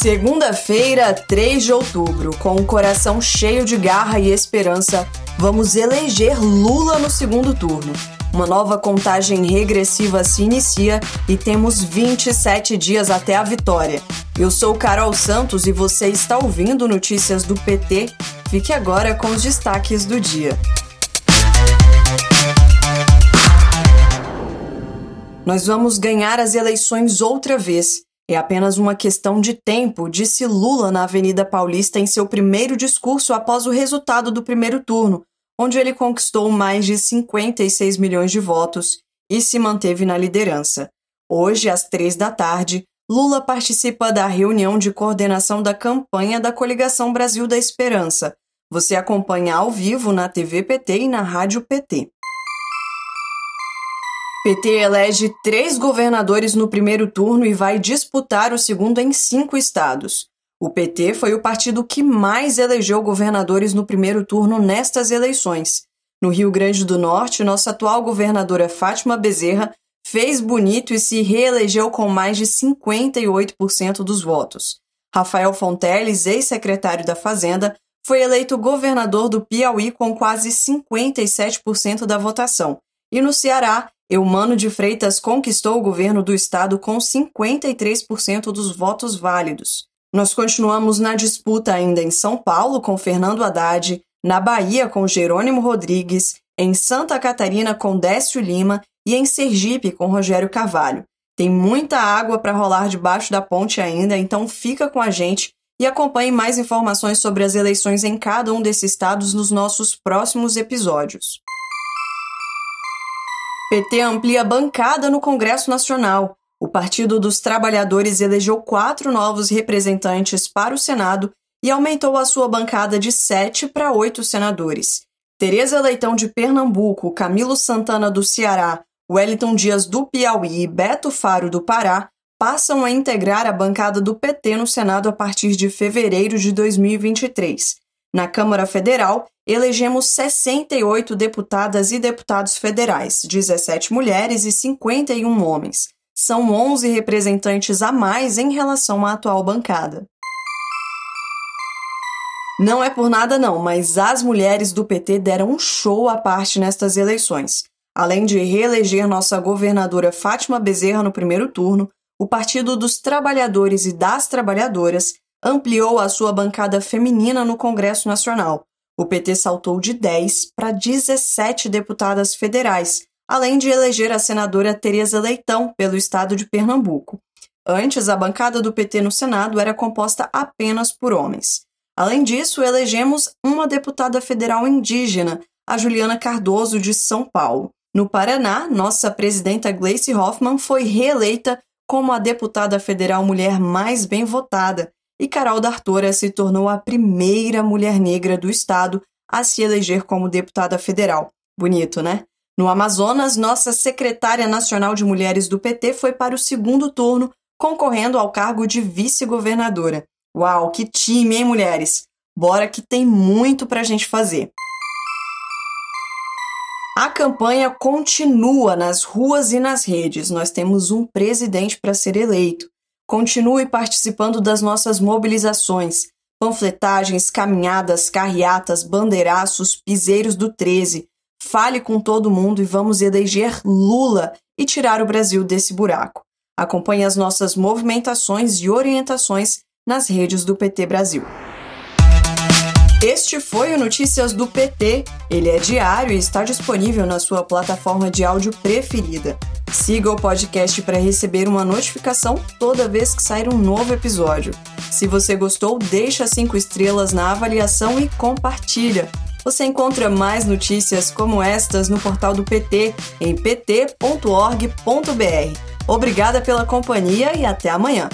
Segunda-feira, 3 de outubro, com o coração cheio de garra e esperança, vamos eleger Lula no segundo turno. Uma nova contagem regressiva se inicia e temos 27 dias até a vitória. Eu sou Carol Santos e você está ouvindo notícias do PT. Fique agora com os destaques do dia. Nós vamos ganhar as eleições outra vez é apenas uma questão de tempo, disse Lula na Avenida Paulista em seu primeiro discurso após o resultado do primeiro turno, onde ele conquistou mais de 56 milhões de votos e se manteve na liderança. Hoje, às três da tarde, Lula participa da reunião de coordenação da campanha da Coligação Brasil da Esperança. Você acompanha ao vivo na TV PT e na Rádio PT. PT elege três governadores no primeiro turno e vai disputar o segundo em cinco estados. O PT foi o partido que mais elegeu governadores no primeiro turno nestas eleições. No Rio Grande do Norte, nossa atual governadora Fátima Bezerra fez bonito e se reelegeu com mais de 58% dos votos. Rafael Fonteles, ex-secretário da Fazenda, foi eleito governador do Piauí com quase 57% da votação. E no Ceará, Eumano de Freitas conquistou o governo do estado com 53% dos votos válidos. Nós continuamos na disputa ainda em São Paulo com Fernando Haddad, na Bahia com Jerônimo Rodrigues, em Santa Catarina com Décio Lima e em Sergipe com Rogério Carvalho. Tem muita água para rolar debaixo da ponte ainda, então fica com a gente e acompanhe mais informações sobre as eleições em cada um desses estados nos nossos próximos episódios. PT amplia bancada no Congresso Nacional. O Partido dos Trabalhadores elegeu quatro novos representantes para o Senado e aumentou a sua bancada de sete para oito senadores. Tereza Leitão de Pernambuco, Camilo Santana do Ceará, Wellington Dias do Piauí e Beto Faro do Pará passam a integrar a bancada do PT no Senado a partir de fevereiro de 2023. Na Câmara Federal, elegemos 68 deputadas e deputados federais, 17 mulheres e 51 homens. São 11 representantes a mais em relação à atual bancada. Não é por nada não, mas as mulheres do PT deram um show à parte nestas eleições. Além de reeleger nossa governadora Fátima Bezerra no primeiro turno, o Partido dos Trabalhadores e das Trabalhadoras ampliou a sua bancada feminina no Congresso Nacional. O PT saltou de 10 para 17 deputadas federais, além de eleger a senadora Tereza Leitão pelo estado de Pernambuco. Antes, a bancada do PT no Senado era composta apenas por homens. Além disso, elegemos uma deputada federal indígena, a Juliana Cardoso, de São Paulo. No Paraná, nossa presidenta Gleice Hoffmann foi reeleita como a deputada federal mulher mais bem votada e Carol D'Artora se tornou a primeira mulher negra do estado a se eleger como deputada federal. Bonito, né? No Amazonas, nossa secretária nacional de mulheres do PT foi para o segundo turno, concorrendo ao cargo de vice-governadora. Uau, que time, hein, mulheres? Bora que tem muito pra gente fazer. A campanha continua nas ruas e nas redes. Nós temos um presidente para ser eleito. Continue participando das nossas mobilizações, panfletagens, caminhadas, carreatas, bandeiraços, piseiros do 13. Fale com todo mundo e vamos eleger Lula e tirar o Brasil desse buraco. Acompanhe as nossas movimentações e orientações nas redes do PT Brasil. Este foi o Notícias do PT. Ele é diário e está disponível na sua plataforma de áudio preferida. Siga o podcast para receber uma notificação toda vez que sair um novo episódio. Se você gostou, deixa cinco estrelas na avaliação e compartilha. Você encontra mais notícias como estas no portal do PT em pt.org.br. Obrigada pela companhia e até amanhã.